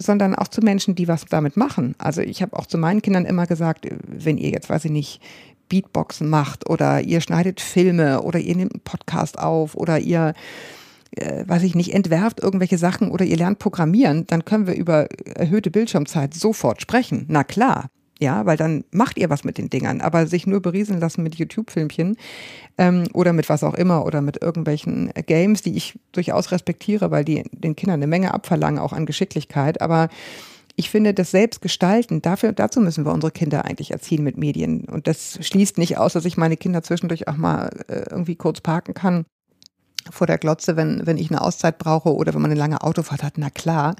sondern auch zu Menschen, die was damit machen. Also ich habe auch zu meinen Kindern immer gesagt, wenn ihr jetzt, weiß ich nicht, Beatboxen macht oder ihr schneidet Filme oder ihr nehmt einen Podcast auf oder ihr, äh, weiß ich nicht, entwerft irgendwelche Sachen oder ihr lernt Programmieren, dann können wir über erhöhte Bildschirmzeit sofort sprechen. Na klar. Ja, weil dann macht ihr was mit den Dingern. Aber sich nur berieseln lassen mit YouTube-Filmchen ähm, oder mit was auch immer oder mit irgendwelchen Games, die ich durchaus respektiere, weil die den Kindern eine Menge abverlangen, auch an Geschicklichkeit. Aber ich finde, das Selbstgestalten, dafür, dazu müssen wir unsere Kinder eigentlich erziehen mit Medien. Und das schließt nicht aus, dass ich meine Kinder zwischendurch auch mal äh, irgendwie kurz parken kann vor der Glotze, wenn, wenn ich eine Auszeit brauche oder wenn man eine lange Autofahrt hat, na klar.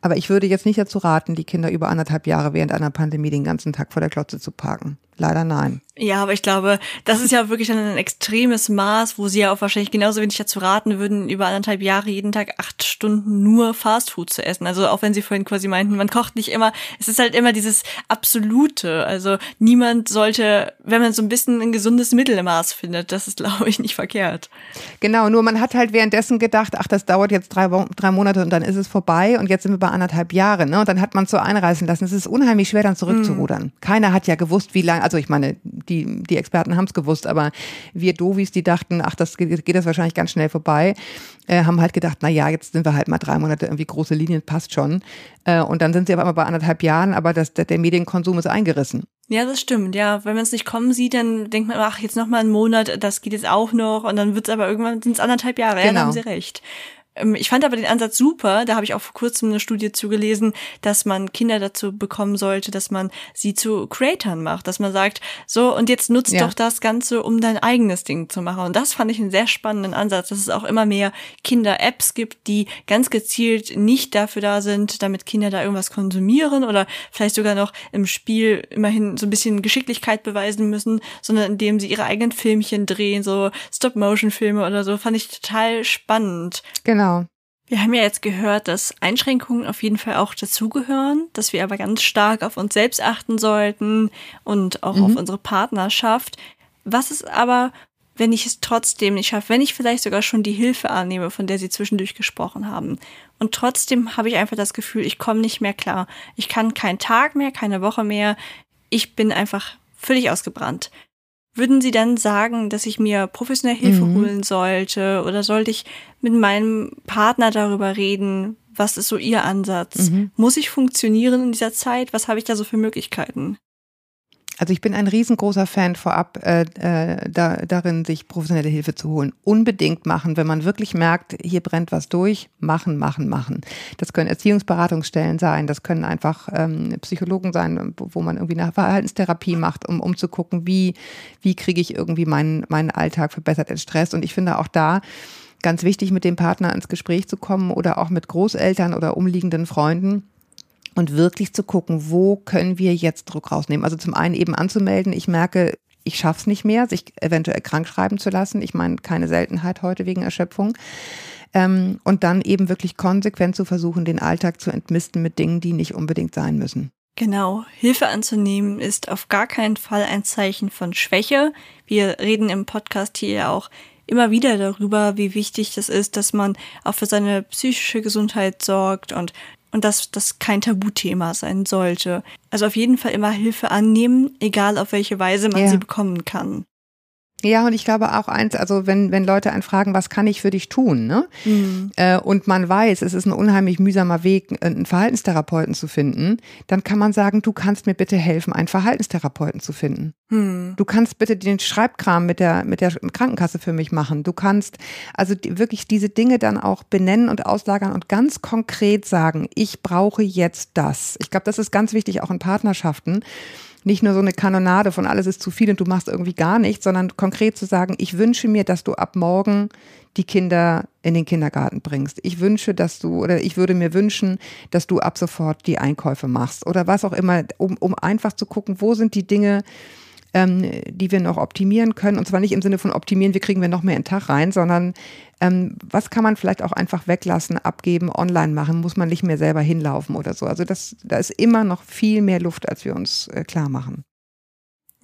Aber ich würde jetzt nicht dazu raten, die Kinder über anderthalb Jahre während einer Pandemie den ganzen Tag vor der Glotze zu parken. Leider nein. Ja, aber ich glaube, das ist ja wirklich ein extremes Maß, wo sie ja auch wahrscheinlich genauso wenig dazu raten würden, über anderthalb Jahre jeden Tag acht Stunden nur Fastfood zu essen. Also auch wenn sie vorhin quasi meinten, man kocht nicht immer, es ist halt immer dieses Absolute. Also niemand sollte, wenn man so ein bisschen ein gesundes Mittelmaß findet, das ist, [LAUGHS] glaube ich, nicht verkehrt. Genau, nur man hat halt währenddessen gedacht, ach, das dauert jetzt drei, drei Monate und dann ist es vorbei und jetzt sind wir bei anderthalb Jahren. Ne? Und dann hat man es so einreißen lassen. Es ist unheimlich schwer, dann zurückzurudern. Mhm. Keiner hat ja gewusst, wie lange, also ich meine, die, die Experten haben es gewusst, aber wir Dovis, die dachten, ach, das geht, geht das wahrscheinlich ganz schnell vorbei, äh, haben halt gedacht, na ja, jetzt sind wir halt mal drei Monate irgendwie große Linien, passt schon. Äh, und dann sind sie aber immer bei anderthalb Jahren, aber das, der, der Medienkonsum ist eingerissen. Ja, das stimmt. Ja, wenn man es nicht kommen sieht, dann denkt man, ach, jetzt noch mal einen Monat, das geht jetzt auch noch und dann wird es aber irgendwann sind es anderthalb Jahre. Genau. Ja, da haben Sie recht. Ähm, ich fand aber den Ansatz super. Da habe ich auch vor kurzem eine Studie zugelesen, dass man Kinder dazu bekommen sollte, dass man sie zu Creatoren macht, dass man sagt, so und jetzt nutzt ja. doch das Ganze, um dein eigenes Ding zu machen. Und das fand ich einen sehr spannenden Ansatz, dass es auch immer mehr Kinder-Apps gibt, die ganz gezielt nicht dafür da sind, damit Kinder da irgendwas konsumieren oder vielleicht sogar noch im Spiel immerhin so ein bisschen Geschicklichkeit beweisen müssen, sondern indem sie ihre eigenen Filmchen drehen, so Stop-Motion-Filme oder so, fand ich total spannend. Genau. Wir haben ja jetzt gehört, dass Einschränkungen auf jeden Fall auch dazugehören, dass wir aber ganz stark auf uns selbst achten sollten und auch mhm. auf unsere Partnerschaft. Was ist aber, wenn ich es trotzdem nicht schaffe, wenn ich vielleicht sogar schon die Hilfe annehme, von der Sie zwischendurch gesprochen haben? Und trotzdem habe ich einfach das Gefühl, ich komme nicht mehr klar. Ich kann keinen Tag mehr, keine Woche mehr. Ich bin einfach völlig ausgebrannt. Würden Sie dann sagen, dass ich mir professionell Hilfe mhm. holen sollte oder sollte ich mit meinem Partner darüber reden? Was ist so Ihr Ansatz? Mhm. Muss ich funktionieren in dieser Zeit? Was habe ich da so für Möglichkeiten? Also ich bin ein riesengroßer Fan vorab äh, äh, da, darin, sich professionelle Hilfe zu holen. Unbedingt machen, wenn man wirklich merkt, hier brennt was durch, machen, machen, machen. Das können Erziehungsberatungsstellen sein, das können einfach ähm, Psychologen sein, wo man irgendwie eine Verhaltenstherapie macht, um, um zu gucken, wie, wie kriege ich irgendwie meinen, meinen Alltag verbessert in Stress. Und ich finde auch da, ganz wichtig, mit dem Partner ins Gespräch zu kommen oder auch mit Großeltern oder umliegenden Freunden und wirklich zu gucken, wo können wir jetzt Druck rausnehmen. Also zum einen eben anzumelden, ich merke, ich schaff's nicht mehr, sich eventuell krank schreiben zu lassen. Ich meine, keine Seltenheit heute wegen Erschöpfung. Ähm, und dann eben wirklich konsequent zu versuchen, den Alltag zu entmisten mit Dingen, die nicht unbedingt sein müssen. Genau, Hilfe anzunehmen ist auf gar keinen Fall ein Zeichen von Schwäche. Wir reden im Podcast hier ja auch immer wieder darüber, wie wichtig das ist, dass man auch für seine psychische Gesundheit sorgt und und dass das kein Tabuthema sein sollte. Also auf jeden Fall immer Hilfe annehmen, egal auf welche Weise man ja. sie bekommen kann. Ja, und ich glaube auch eins, also wenn, wenn Leute einen fragen, was kann ich für dich tun, ne? Mhm. Äh, und man weiß, es ist ein unheimlich mühsamer Weg, einen Verhaltenstherapeuten zu finden, dann kann man sagen, du kannst mir bitte helfen, einen Verhaltenstherapeuten zu finden. Mhm. Du kannst bitte den Schreibkram mit der, mit der Krankenkasse für mich machen. Du kannst also die, wirklich diese Dinge dann auch benennen und auslagern und ganz konkret sagen, ich brauche jetzt das. Ich glaube, das ist ganz wichtig auch in Partnerschaften nicht nur so eine Kanonade von alles ist zu viel und du machst irgendwie gar nichts, sondern konkret zu sagen, ich wünsche mir, dass du ab morgen die Kinder in den Kindergarten bringst. Ich wünsche, dass du, oder ich würde mir wünschen, dass du ab sofort die Einkäufe machst oder was auch immer, um, um einfach zu gucken, wo sind die Dinge, ähm, die wir noch optimieren können. Und zwar nicht im Sinne von optimieren, wie kriegen wir noch mehr in den Tag rein, sondern ähm, was kann man vielleicht auch einfach weglassen, abgeben, online machen, muss man nicht mehr selber hinlaufen oder so. Also das, da ist immer noch viel mehr Luft, als wir uns äh, klar machen.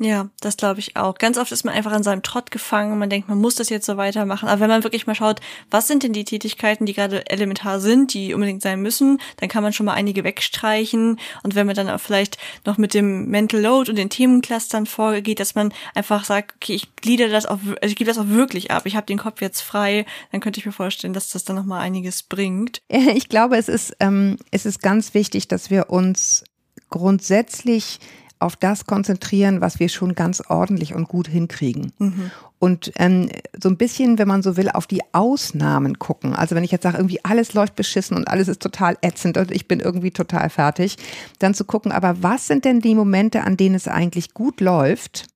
Ja, das glaube ich auch. Ganz oft ist man einfach an seinem Trott gefangen und man denkt, man muss das jetzt so weitermachen. Aber wenn man wirklich mal schaut, was sind denn die Tätigkeiten, die gerade elementar sind, die unbedingt sein müssen, dann kann man schon mal einige wegstreichen. Und wenn man dann auch vielleicht noch mit dem Mental Load und den Themenclustern vorgeht, dass man einfach sagt, okay, ich glieder das auch, also ich gebe das auch wirklich ab. Ich habe den Kopf jetzt frei, dann könnte ich mir vorstellen, dass das dann noch mal einiges bringt. Ich glaube, es ist, ähm, es ist ganz wichtig, dass wir uns grundsätzlich auf das konzentrieren, was wir schon ganz ordentlich und gut hinkriegen. Mhm. Und ähm, so ein bisschen, wenn man so will, auf die Ausnahmen gucken. Also wenn ich jetzt sage, irgendwie alles läuft beschissen und alles ist total ätzend und ich bin irgendwie total fertig, dann zu gucken, aber was sind denn die Momente, an denen es eigentlich gut läuft?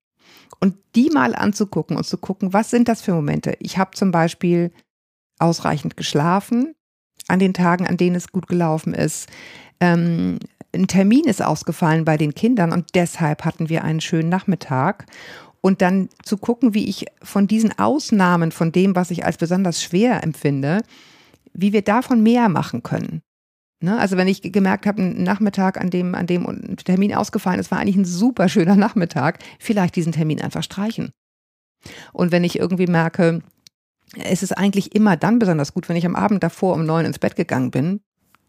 Und die mal anzugucken und zu gucken, was sind das für Momente? Ich habe zum Beispiel ausreichend geschlafen an den Tagen, an denen es gut gelaufen ist. Ähm, ein Termin ist ausgefallen bei den Kindern und deshalb hatten wir einen schönen Nachmittag. Und dann zu gucken, wie ich von diesen Ausnahmen, von dem, was ich als besonders schwer empfinde, wie wir davon mehr machen können. Ne? Also wenn ich gemerkt habe, ein Nachmittag, an dem, an dem ein Termin ausgefallen ist, war eigentlich ein super schöner Nachmittag, vielleicht diesen Termin einfach streichen. Und wenn ich irgendwie merke, es ist eigentlich immer dann besonders gut, wenn ich am Abend davor um neun ins Bett gegangen bin,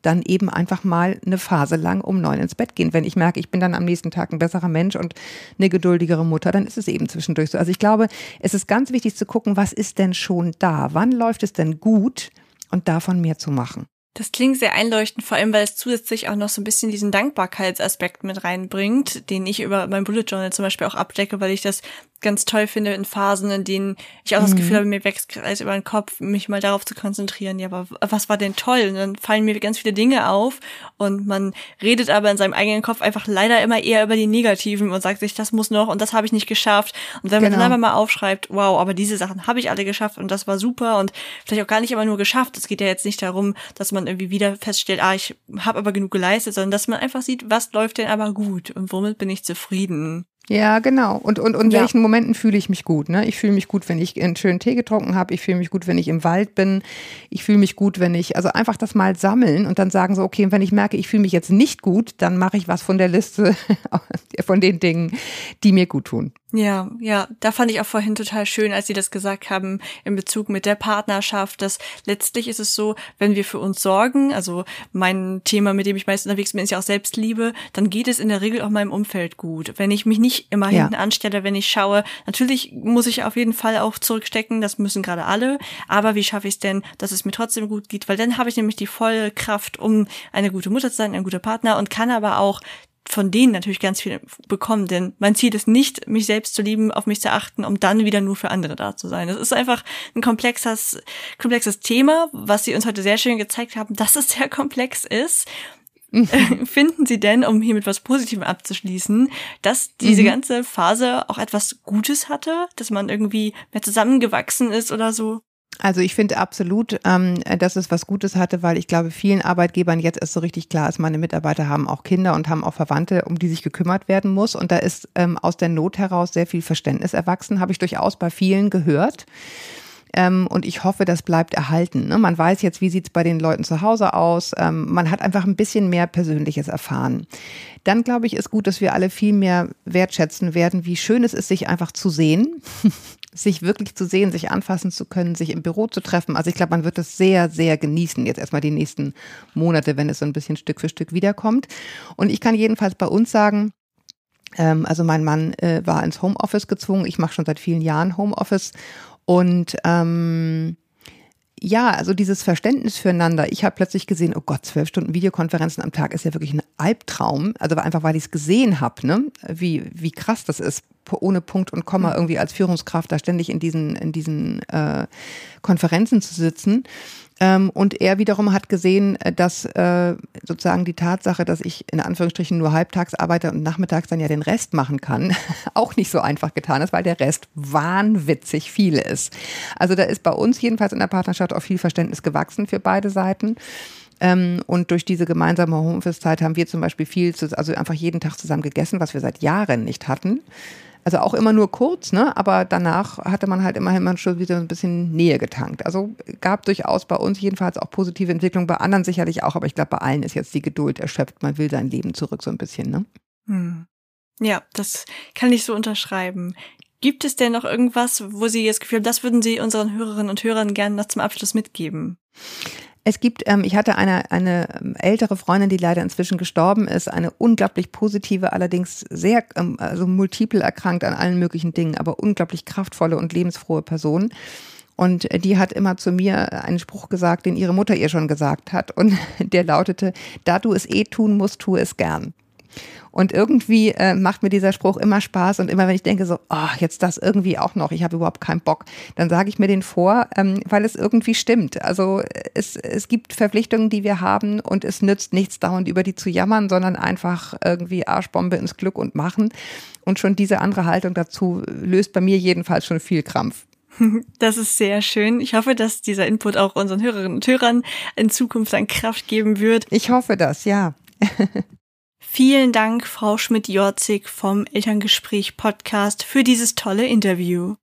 dann eben einfach mal eine Phase lang um neun ins Bett gehen. Wenn ich merke, ich bin dann am nächsten Tag ein besserer Mensch und eine geduldigere Mutter, dann ist es eben zwischendurch so. Also ich glaube, es ist ganz wichtig zu gucken, was ist denn schon da? Wann läuft es denn gut? Und davon mehr zu machen. Das klingt sehr einleuchtend, vor allem weil es zusätzlich auch noch so ein bisschen diesen Dankbarkeitsaspekt mit reinbringt, den ich über mein Bullet Journal zum Beispiel auch abdecke, weil ich das ganz toll finde in Phasen, in denen ich auch das Gefühl mhm. habe, mir wächst alles über den Kopf, mich mal darauf zu konzentrieren. Ja, aber was war denn toll? Und dann fallen mir ganz viele Dinge auf und man redet aber in seinem eigenen Kopf einfach leider immer eher über die Negativen und sagt sich, das muss noch und das habe ich nicht geschafft. Und wenn man genau. dann einfach mal aufschreibt, wow, aber diese Sachen habe ich alle geschafft und das war super und vielleicht auch gar nicht immer nur geschafft. Es geht ja jetzt nicht darum, dass man irgendwie wieder feststellt, ah, ich habe aber genug geleistet, sondern dass man einfach sieht, was läuft denn aber gut und womit bin ich zufrieden. Ja, genau. Und und und ja. welchen Momenten fühle ich mich gut? Ne? Ich fühle mich gut, wenn ich einen schönen Tee getrunken habe. Ich fühle mich gut, wenn ich im Wald bin. Ich fühle mich gut, wenn ich also einfach das mal sammeln und dann sagen so, okay, wenn ich merke, ich fühle mich jetzt nicht gut, dann mache ich was von der Liste [LAUGHS] von den Dingen, die mir gut tun. Ja, ja, da fand ich auch vorhin total schön, als Sie das gesagt haben in Bezug mit der Partnerschaft, dass letztlich ist es so, wenn wir für uns sorgen, also mein Thema, mit dem ich meist unterwegs bin, ist ja auch Selbstliebe, dann geht es in der Regel auch meinem Umfeld gut. Wenn ich mich nicht immer ja. hinten anstelle, wenn ich schaue, natürlich muss ich auf jeden Fall auch zurückstecken, das müssen gerade alle, aber wie schaffe ich es denn, dass es mir trotzdem gut geht, weil dann habe ich nämlich die volle Kraft, um eine gute Mutter zu sein, ein guter Partner und kann aber auch von denen natürlich ganz viel bekommen, denn mein Ziel ist nicht, mich selbst zu lieben, auf mich zu achten, um dann wieder nur für andere da zu sein. Das ist einfach ein komplexes, komplexes Thema, was Sie uns heute sehr schön gezeigt haben, dass es sehr komplex ist. [LAUGHS] Finden Sie denn, um hier mit was Positivem abzuschließen, dass diese mhm. ganze Phase auch etwas Gutes hatte, dass man irgendwie mehr zusammengewachsen ist oder so? Also ich finde absolut, ähm, dass es was Gutes hatte, weil ich glaube, vielen Arbeitgebern jetzt erst so richtig klar ist, meine Mitarbeiter haben auch Kinder und haben auch Verwandte, um die sich gekümmert werden muss. Und da ist ähm, aus der Not heraus sehr viel Verständnis erwachsen, habe ich durchaus bei vielen gehört. Ähm, und ich hoffe, das bleibt erhalten. Ne? Man weiß jetzt, wie sieht es bei den Leuten zu Hause aus. Ähm, man hat einfach ein bisschen mehr Persönliches erfahren. Dann glaube ich, ist gut, dass wir alle viel mehr wertschätzen werden, wie schön es ist, sich einfach zu sehen. [LAUGHS] sich wirklich zu sehen, sich anfassen zu können, sich im Büro zu treffen. Also ich glaube, man wird das sehr, sehr genießen, jetzt erstmal die nächsten Monate, wenn es so ein bisschen Stück für Stück wiederkommt. Und ich kann jedenfalls bei uns sagen, ähm, also mein Mann äh, war ins Homeoffice gezwungen. Ich mache schon seit vielen Jahren Homeoffice und ähm, ja, also dieses Verständnis füreinander. Ich habe plötzlich gesehen, oh Gott, zwölf Stunden Videokonferenzen am Tag ist ja wirklich ein Albtraum. Also einfach, weil ich es gesehen habe, ne? wie, wie krass das ist, ohne Punkt und Komma irgendwie als Führungskraft da ständig in diesen, in diesen äh, Konferenzen zu sitzen. Ähm, und er wiederum hat gesehen, äh, dass äh, sozusagen die Tatsache, dass ich in Anführungsstrichen nur halbtags arbeite und nachmittags dann ja den Rest machen kann, [LAUGHS] auch nicht so einfach getan ist, weil der Rest wahnwitzig viel ist. Also da ist bei uns jedenfalls in der Partnerschaft auch viel Verständnis gewachsen für beide Seiten. Ähm, und durch diese gemeinsame Homeoffice-Zeit haben wir zum Beispiel viel, also einfach jeden Tag zusammen gegessen, was wir seit Jahren nicht hatten. Also auch immer nur kurz, ne? aber danach hatte man halt immerhin schon wieder ein bisschen Nähe getankt. Also gab durchaus bei uns jedenfalls auch positive Entwicklungen, bei anderen sicherlich auch, aber ich glaube, bei allen ist jetzt die Geduld erschöpft. Man will sein Leben zurück so ein bisschen. Ne? Hm. Ja, das kann ich so unterschreiben. Gibt es denn noch irgendwas, wo Sie jetzt Gefühl haben, das würden Sie unseren Hörerinnen und Hörern gerne noch zum Abschluss mitgeben? Es gibt, ähm, ich hatte eine, eine ähm, ältere Freundin, die leider inzwischen gestorben ist, eine unglaublich positive, allerdings sehr, ähm, also multiple erkrankt an allen möglichen Dingen, aber unglaublich kraftvolle und lebensfrohe Person. Und die hat immer zu mir einen Spruch gesagt, den ihre Mutter ihr schon gesagt hat. Und [LAUGHS] der lautete, da du es eh tun musst, tu es gern. Und irgendwie äh, macht mir dieser Spruch immer Spaß und immer wenn ich denke so, oh, jetzt das irgendwie auch noch, ich habe überhaupt keinen Bock, dann sage ich mir den vor, ähm, weil es irgendwie stimmt. Also es, es gibt Verpflichtungen, die wir haben und es nützt nichts dauernd über die zu jammern, sondern einfach irgendwie Arschbombe ins Glück und machen. Und schon diese andere Haltung dazu löst bei mir jedenfalls schon viel Krampf. [LAUGHS] Das ist sehr schön. Ich hoffe, dass dieser Input auch unseren Hörerinnen und Hörern in Zukunft an Kraft geben wird. Ich hoffe das, ja. [LAUGHS] Vielen Dank, Frau Schmidt-Jorzig vom Elterngespräch Podcast für dieses tolle Interview.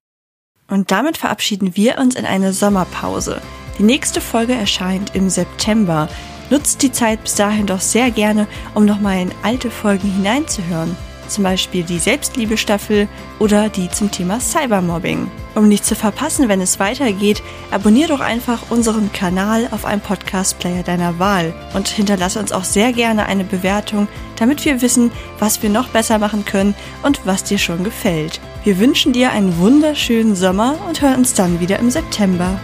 Und damit verabschieden wir uns in eine Sommerpause. Die nächste Folge erscheint im September. Nutzt die Zeit bis dahin doch sehr gerne, um nochmal in alte Folgen hineinzuhören zum Beispiel die Selbstliebe-Staffel oder die zum Thema Cybermobbing. Um nicht zu verpassen, wenn es weitergeht, abonnier doch einfach unseren Kanal auf einem Podcast-Player deiner Wahl und hinterlasse uns auch sehr gerne eine Bewertung, damit wir wissen, was wir noch besser machen können und was dir schon gefällt. Wir wünschen dir einen wunderschönen Sommer und hören uns dann wieder im September.